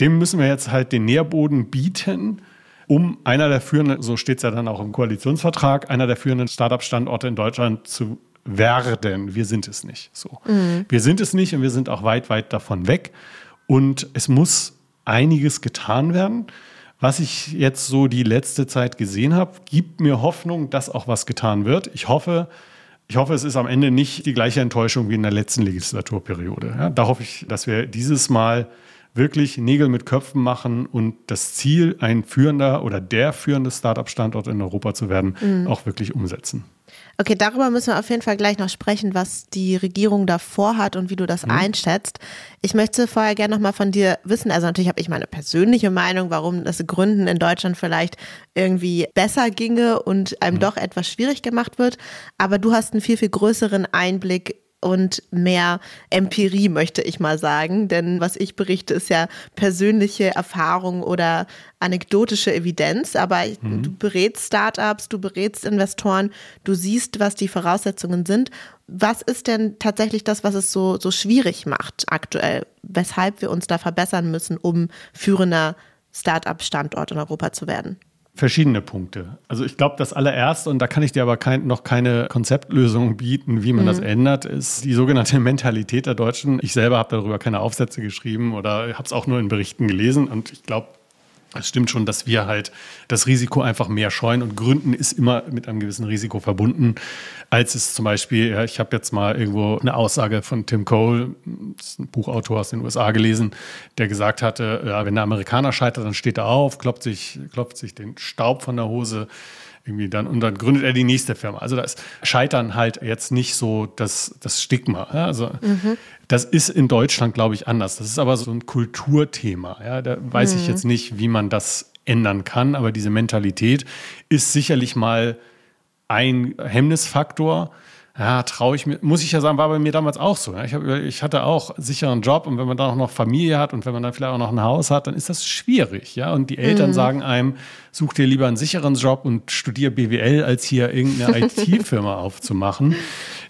dem müssen wir jetzt halt den Nährboden bieten, um einer der führenden, so steht es ja dann auch im Koalitionsvertrag, einer der führenden Startup-Standorte in Deutschland zu werden. Wir sind es nicht. So. Mhm. Wir sind es nicht und wir sind auch weit, weit davon weg. Und es muss einiges getan werden. Was ich jetzt so die letzte Zeit gesehen habe, gibt mir Hoffnung, dass auch was getan wird. Ich hoffe, ich hoffe, es ist am Ende nicht die gleiche Enttäuschung wie in der letzten Legislaturperiode. Ja, da hoffe ich, dass wir dieses Mal wirklich Nägel mit Köpfen machen und das Ziel, ein führender oder der führende Startup-Standort in Europa zu werden, mhm. auch wirklich umsetzen. Okay, darüber müssen wir auf jeden Fall gleich noch sprechen, was die Regierung da vorhat und wie du das mhm. einschätzt. Ich möchte vorher gerne noch mal von dir wissen, also natürlich habe ich meine persönliche Meinung, warum das Gründen in Deutschland vielleicht irgendwie besser ginge und einem mhm. doch etwas schwierig gemacht wird, aber du hast einen viel, viel größeren Einblick und mehr Empirie, möchte ich mal sagen. Denn was ich berichte, ist ja persönliche Erfahrung oder anekdotische Evidenz. Aber mhm. du berätst Startups, du berätst Investoren, du siehst, was die Voraussetzungen sind. Was ist denn tatsächlich das, was es so, so schwierig macht aktuell? Weshalb wir uns da verbessern müssen, um führender Startup-Standort in Europa zu werden? Verschiedene Punkte. Also ich glaube, das allererste, und da kann ich dir aber kein, noch keine Konzeptlösung bieten, wie man mhm. das ändert, ist die sogenannte Mentalität der Deutschen. Ich selber habe darüber keine Aufsätze geschrieben oder habe es auch nur in Berichten gelesen. Und ich glaube, es stimmt schon, dass wir halt das Risiko einfach mehr scheuen und Gründen ist immer mit einem gewissen Risiko verbunden, als es zum Beispiel, ja, ich habe jetzt mal irgendwo eine Aussage von Tim Cole, ein Buchautor aus den USA gelesen, der gesagt hatte, ja, wenn der Amerikaner scheitert, dann steht er auf, klopft sich, klopft sich den Staub von der Hose, irgendwie dann und dann gründet er die nächste Firma. Also da ist Scheitern halt jetzt nicht so das, das Stigma. Ja? Also mhm. das ist in Deutschland, glaube ich, anders. Das ist aber so ein Kulturthema. Ja? Da weiß mhm. ich jetzt nicht, wie man das ändern kann, aber diese Mentalität ist sicherlich mal ein Hemmnisfaktor ja, traue ich mir, muss ich ja sagen, war bei mir damals auch so. Ich, hab, ich hatte auch sicheren Job und wenn man dann auch noch Familie hat und wenn man dann vielleicht auch noch ein Haus hat, dann ist das schwierig. Ja? Und die Eltern mhm. sagen einem, such dir lieber einen sicheren Job und studier BWL, als hier irgendeine IT-Firma aufzumachen.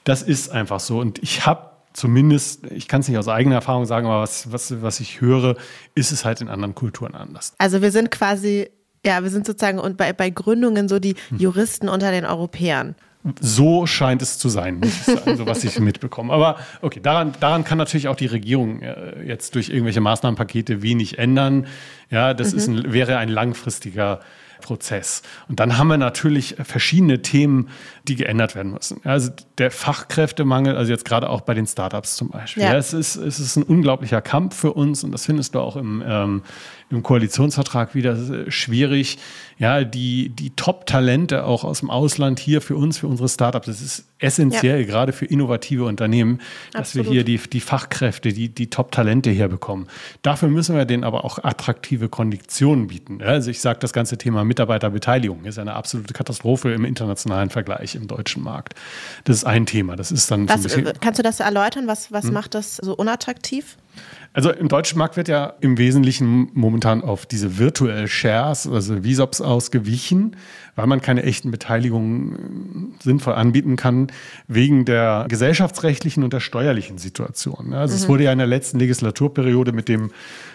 Das ist einfach so. Und ich habe zumindest, ich kann es nicht aus eigener Erfahrung sagen, aber was, was, was ich höre, ist es halt in anderen Kulturen anders. Also wir sind quasi ja, wir sind sozusagen und bei, bei Gründungen so die hm. Juristen unter den Europäern. So scheint es zu sein, so was ich mitbekomme. Aber okay, daran, daran kann natürlich auch die Regierung äh, jetzt durch irgendwelche Maßnahmenpakete wenig ändern. Ja, das mhm. ist ein, wäre ein langfristiger Prozess. Und dann haben wir natürlich verschiedene Themen, die geändert werden müssen. Also der Fachkräftemangel, also jetzt gerade auch bei den Startups zum Beispiel. Ja. ja es, ist, es ist ein unglaublicher Kampf für uns und das findest du auch im, ähm, im Koalitionsvertrag wieder schwierig. Ja, die, die Top-Talente auch aus dem Ausland hier für uns, für unsere Startups. Das ist essentiell, ja. gerade für innovative Unternehmen, dass Absolut. wir hier die, die Fachkräfte, die, die Top-Talente herbekommen. Dafür müssen wir denen aber auch attraktive Konditionen bieten. Also ich sage, das ganze Thema Mitarbeiterbeteiligung ist eine absolute Katastrophe im internationalen Vergleich im deutschen Markt. Das ist ein Thema. Das ist dann was, so bisschen. Kannst du das erläutern? Was, was hm? macht das so unattraktiv? Also im deutschen Markt wird ja im Wesentlichen momentan auf diese Virtual Shares, also VSOPs ausgewichen, weil man keine echten Beteiligungen äh, sinnvoll anbieten kann, wegen der gesellschaftsrechtlichen und der steuerlichen Situation. Also mhm. es wurde ja in der letzten Legislaturperiode mit dem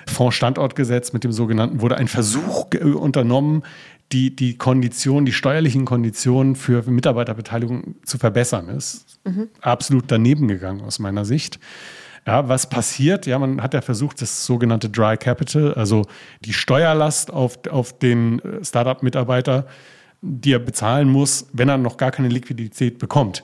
Fonds-Standortgesetz, mit dem sogenannten, wurde ein Versuch unternommen, die, die Konditionen, die steuerlichen Konditionen für Mitarbeiterbeteiligung zu verbessern. Ist mhm. absolut daneben gegangen aus meiner Sicht. Ja, was passiert? Ja, man hat ja versucht, das sogenannte Dry Capital, also die Steuerlast auf, auf den äh, Startup-Mitarbeiter, die er bezahlen muss, wenn er noch gar keine Liquidität bekommt.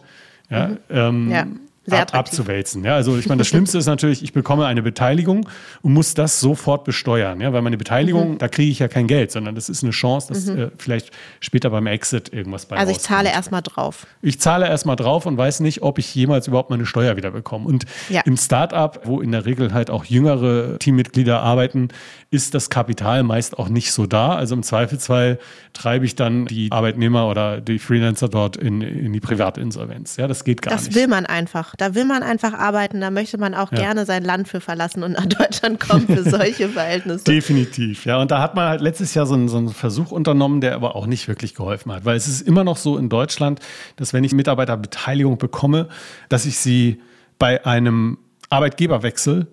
Ja, mhm. ähm, ja sehr ab, abzuwälzen. Ja, also ich meine, das Schlimmste ist natürlich, ich bekomme eine Beteiligung und muss das sofort besteuern. Ja, weil meine Beteiligung, mhm. da kriege ich ja kein Geld, sondern das ist eine Chance, dass mhm. äh, vielleicht später beim Exit irgendwas bei Also ich zahle erstmal drauf. Ich zahle erstmal drauf und weiß nicht, ob ich jemals überhaupt meine Steuer wieder bekomme. Und ja. im Startup, wo in der Regel halt auch jüngere Teammitglieder arbeiten, ist das Kapital meist auch nicht so da. Also im Zweifelsfall treibe ich dann die Arbeitnehmer oder die Freelancer dort in, in die Privatinsolvenz. Ja, das geht gar das nicht. Das will man einfach. Da will man einfach arbeiten. Da möchte man auch ja. gerne sein Land für verlassen und nach Deutschland kommen für solche Verhältnisse. Definitiv. Ja, und da hat man halt letztes Jahr so einen, so einen Versuch unternommen, der aber auch nicht wirklich geholfen hat. Weil es ist immer noch so in Deutschland, dass wenn ich Mitarbeiterbeteiligung bekomme, dass ich sie bei einem Arbeitgeberwechsel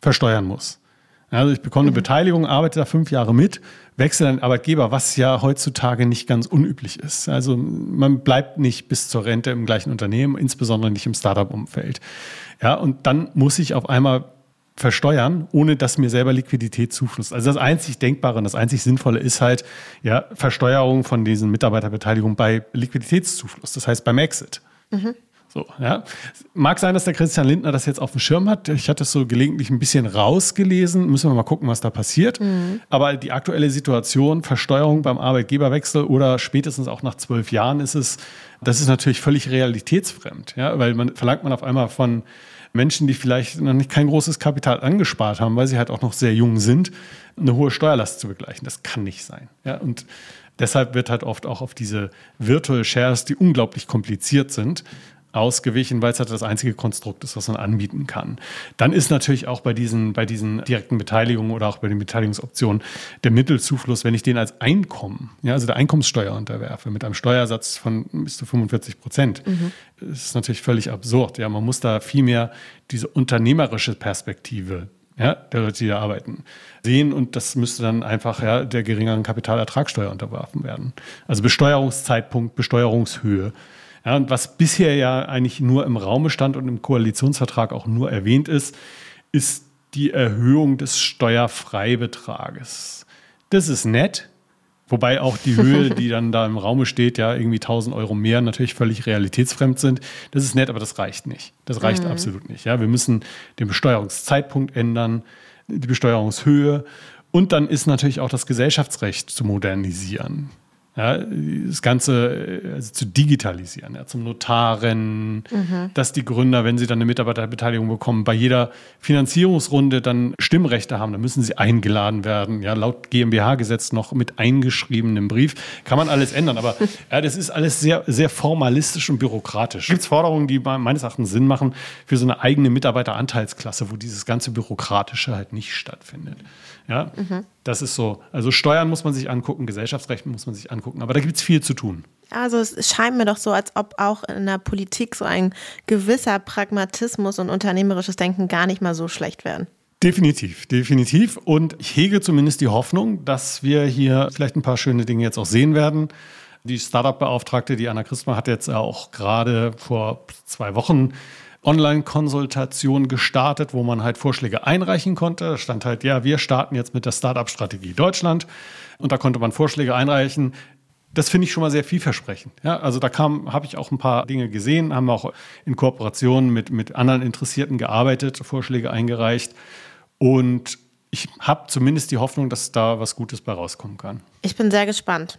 versteuern muss. Also ich bekomme eine mhm. Beteiligung, arbeite da fünf Jahre mit, wechsle einen Arbeitgeber, was ja heutzutage nicht ganz unüblich ist. Also man bleibt nicht bis zur Rente im gleichen Unternehmen, insbesondere nicht im Startup-Umfeld. Ja, und dann muss ich auf einmal versteuern, ohne dass mir selber Liquidität zuflusst. Also das einzig Denkbare und das einzig Sinnvolle ist halt ja Versteuerung von diesen Mitarbeiterbeteiligungen bei Liquiditätszufluss, das heißt beim Exit. Mhm. So, ja. Mag sein, dass der Christian Lindner das jetzt auf dem Schirm hat. Ich hatte es so gelegentlich ein bisschen rausgelesen. Müssen wir mal gucken, was da passiert. Mhm. Aber die aktuelle Situation, Versteuerung beim Arbeitgeberwechsel oder spätestens auch nach zwölf Jahren ist es, das ist natürlich völlig realitätsfremd. Ja, weil man verlangt man auf einmal von Menschen, die vielleicht noch nicht kein großes Kapital angespart haben, weil sie halt auch noch sehr jung sind, eine hohe Steuerlast zu begleichen. Das kann nicht sein. Ja, und deshalb wird halt oft auch auf diese Virtual Shares, die unglaublich kompliziert sind, ausgewichen, weil es halt das einzige Konstrukt ist, was man anbieten kann. Dann ist natürlich auch bei diesen, bei diesen direkten Beteiligungen oder auch bei den Beteiligungsoptionen der Mittelzufluss, wenn ich den als Einkommen, ja, also der Einkommenssteuer unterwerfe, mit einem Steuersatz von bis zu 45 Prozent, mhm. ist natürlich völlig absurd. Ja, man muss da viel mehr diese unternehmerische Perspektive ja, der Leute, die da arbeiten, sehen und das müsste dann einfach ja, der geringeren Kapitalertragssteuer unterworfen werden. Also Besteuerungszeitpunkt, Besteuerungshöhe. Ja, und was bisher ja eigentlich nur im Raume stand und im Koalitionsvertrag auch nur erwähnt ist, ist die Erhöhung des Steuerfreibetrages. Das ist nett, wobei auch die Höhe, die dann da im Raume steht, ja irgendwie 1000 Euro mehr natürlich völlig realitätsfremd sind. Das ist nett, aber das reicht nicht. Das reicht mhm. absolut nicht. Ja, wir müssen den Besteuerungszeitpunkt ändern, die Besteuerungshöhe und dann ist natürlich auch das Gesellschaftsrecht zu modernisieren ja, das Ganze äh, also zu digitalisieren, ja, zum Notaren, mhm. dass die Gründer, wenn sie dann eine Mitarbeiterbeteiligung bekommen, bei jeder Finanzierungsrunde dann Stimmrechte haben, dann müssen sie eingeladen werden, ja, laut GmbH-Gesetz noch mit eingeschriebenem Brief. Kann man alles ändern, aber ja, das ist alles sehr, sehr formalistisch und bürokratisch. Gibt es Forderungen, die meines Erachtens Sinn machen für so eine eigene Mitarbeiteranteilsklasse, wo dieses ganze Bürokratische halt nicht stattfindet. Ja, mhm. Das ist so. Also Steuern muss man sich angucken, Gesellschaftsrecht muss man sich angucken, aber da gibt es viel zu tun. Also es scheint mir doch so, als ob auch in der Politik so ein gewisser Pragmatismus und unternehmerisches Denken gar nicht mal so schlecht wären. Definitiv, definitiv. Und ich hege zumindest die Hoffnung, dass wir hier vielleicht ein paar schöne Dinge jetzt auch sehen werden. Die Startup-Beauftragte, die Anna Christma, hat jetzt auch gerade vor zwei Wochen Online-Konsultation gestartet, wo man halt Vorschläge einreichen konnte. Da stand halt, ja, wir starten jetzt mit der Startup-Strategie Deutschland. Und da konnte man Vorschläge einreichen. Das finde ich schon mal sehr vielversprechend. Ja, also da kam, habe ich auch ein paar Dinge gesehen, haben auch in Kooperation mit, mit anderen Interessierten gearbeitet, Vorschläge eingereicht. Und ich habe zumindest die Hoffnung, dass da was Gutes bei rauskommen kann. Ich bin sehr gespannt.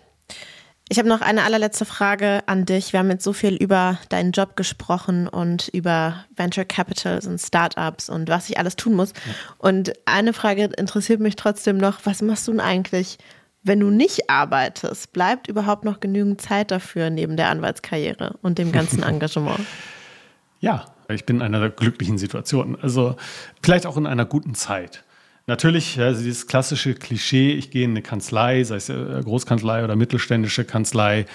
Ich habe noch eine allerletzte Frage an dich. Wir haben jetzt so viel über deinen Job gesprochen und über Venture Capitals und Startups und was ich alles tun muss. Und eine Frage interessiert mich trotzdem noch, was machst du denn eigentlich, wenn du nicht arbeitest? Bleibt überhaupt noch genügend Zeit dafür neben der Anwaltskarriere und dem ganzen Engagement? ja, ich bin in einer glücklichen Situation. Also vielleicht auch in einer guten Zeit. Natürlich, also dieses klassische Klischee, ich gehe in eine Kanzlei, sei es Großkanzlei oder mittelständische Kanzlei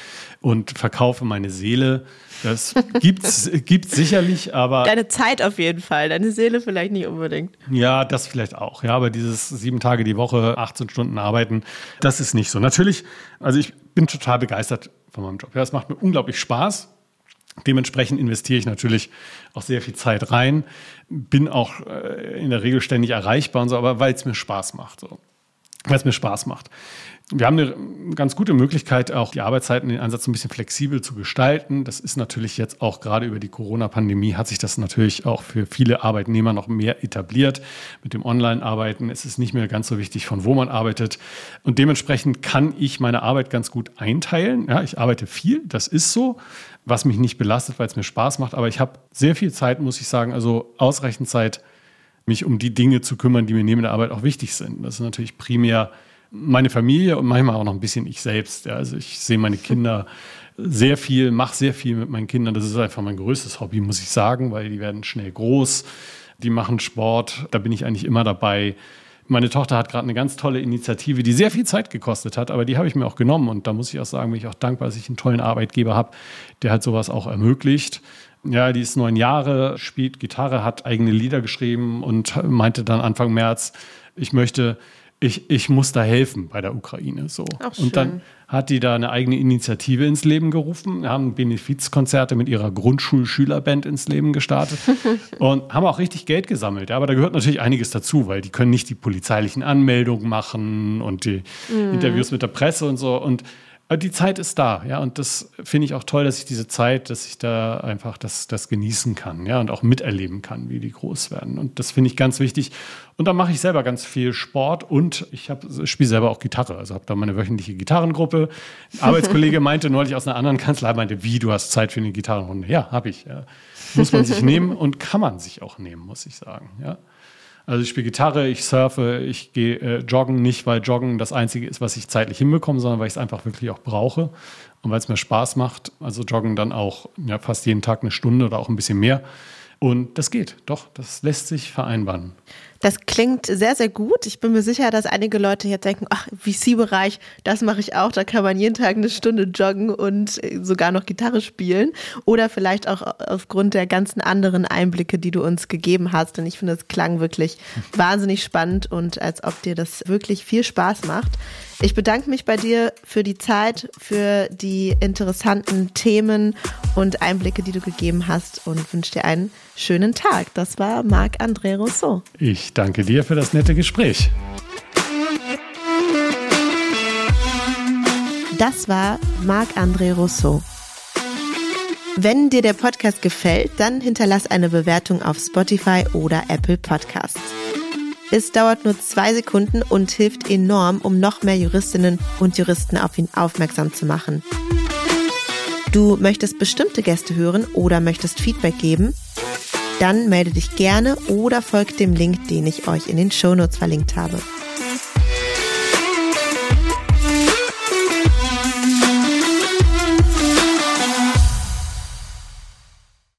und verkaufe meine Seele. Das gibt es sicherlich, aber. Deine Zeit auf jeden Fall, deine Seele vielleicht nicht unbedingt. Ja, das vielleicht auch. Ja, aber dieses sieben Tage die Woche, 18 Stunden arbeiten, das ist nicht so. Natürlich, also ich bin total begeistert von meinem Job. Ja, es macht mir unglaublich Spaß. Dementsprechend investiere ich natürlich auch sehr viel Zeit rein, bin auch äh, in der Regel ständig erreichbar und so, aber weil es mir Spaß macht. So. Weil es mir Spaß macht. Wir haben eine ganz gute Möglichkeit, auch die Arbeitszeiten, den Einsatz ein bisschen flexibel zu gestalten. Das ist natürlich jetzt auch gerade über die Corona-Pandemie hat sich das natürlich auch für viele Arbeitnehmer noch mehr etabliert. Mit dem Online-Arbeiten ist es nicht mehr ganz so wichtig, von wo man arbeitet. Und dementsprechend kann ich meine Arbeit ganz gut einteilen. Ja, ich arbeite viel, das ist so was mich nicht belastet, weil es mir Spaß macht. Aber ich habe sehr viel Zeit, muss ich sagen, also ausreichend Zeit, mich um die Dinge zu kümmern, die mir neben der Arbeit auch wichtig sind. Das ist natürlich primär meine Familie und manchmal auch noch ein bisschen ich selbst. Ja. Also ich sehe meine Kinder sehr viel, mache sehr viel mit meinen Kindern. Das ist einfach mein größtes Hobby, muss ich sagen, weil die werden schnell groß, die machen Sport, da bin ich eigentlich immer dabei. Meine Tochter hat gerade eine ganz tolle Initiative, die sehr viel Zeit gekostet hat, aber die habe ich mir auch genommen. Und da muss ich auch sagen, bin ich auch dankbar, dass ich einen tollen Arbeitgeber habe, der halt sowas auch ermöglicht. Ja, die ist neun Jahre, spielt Gitarre, hat eigene Lieder geschrieben und meinte dann Anfang März, ich möchte ich, ich muss da helfen bei der Ukraine. So. und dann hat die da eine eigene Initiative ins Leben gerufen, haben Benefizkonzerte mit ihrer Grundschulschülerband ins Leben gestartet und haben auch richtig Geld gesammelt. aber da gehört natürlich einiges dazu, weil die können nicht die polizeilichen Anmeldungen machen und die mm. Interviews mit der Presse und so. Und aber die Zeit ist da, ja, und das finde ich auch toll, dass ich diese Zeit, dass ich da einfach das, das genießen kann, ja, und auch miterleben kann, wie die groß werden. Und das finde ich ganz wichtig. Und da mache ich selber ganz viel Sport und ich spiele selber auch Gitarre. Also habe da meine wöchentliche Gitarrengruppe. Ein Arbeitskollege meinte neulich aus einer anderen Kanzlei, meinte, wie, du hast Zeit für eine Gitarrenrunde? Ja, habe ich. Ja. Muss man sich nehmen und kann man sich auch nehmen, muss ich sagen, ja. Also ich spiele Gitarre, ich surfe, ich gehe äh, joggen, nicht weil Joggen das Einzige ist, was ich zeitlich hinbekomme, sondern weil ich es einfach wirklich auch brauche und weil es mir Spaß macht. Also Joggen dann auch ja, fast jeden Tag eine Stunde oder auch ein bisschen mehr. Und das geht, doch, das lässt sich vereinbaren. Das klingt sehr, sehr gut. Ich bin mir sicher, dass einige Leute jetzt denken, ach, VC-Bereich, das mache ich auch. Da kann man jeden Tag eine Stunde joggen und äh, sogar noch Gitarre spielen. Oder vielleicht auch aufgrund der ganzen anderen Einblicke, die du uns gegeben hast. Und ich finde, es klang wirklich wahnsinnig spannend und als ob dir das wirklich viel Spaß macht. Ich bedanke mich bei dir für die Zeit, für die interessanten Themen und Einblicke, die du gegeben hast und wünsche dir einen schönen Tag. Das war Marc-André Rousseau. Ich danke dir für das nette Gespräch. Das war Marc-André Rousseau. Wenn dir der Podcast gefällt, dann hinterlass eine Bewertung auf Spotify oder Apple Podcasts. Es dauert nur zwei Sekunden und hilft enorm, um noch mehr Juristinnen und Juristen auf ihn aufmerksam zu machen. Du möchtest bestimmte Gäste hören oder möchtest Feedback geben? Dann melde dich gerne oder folgt dem Link, den ich euch in den Shownotes verlinkt habe.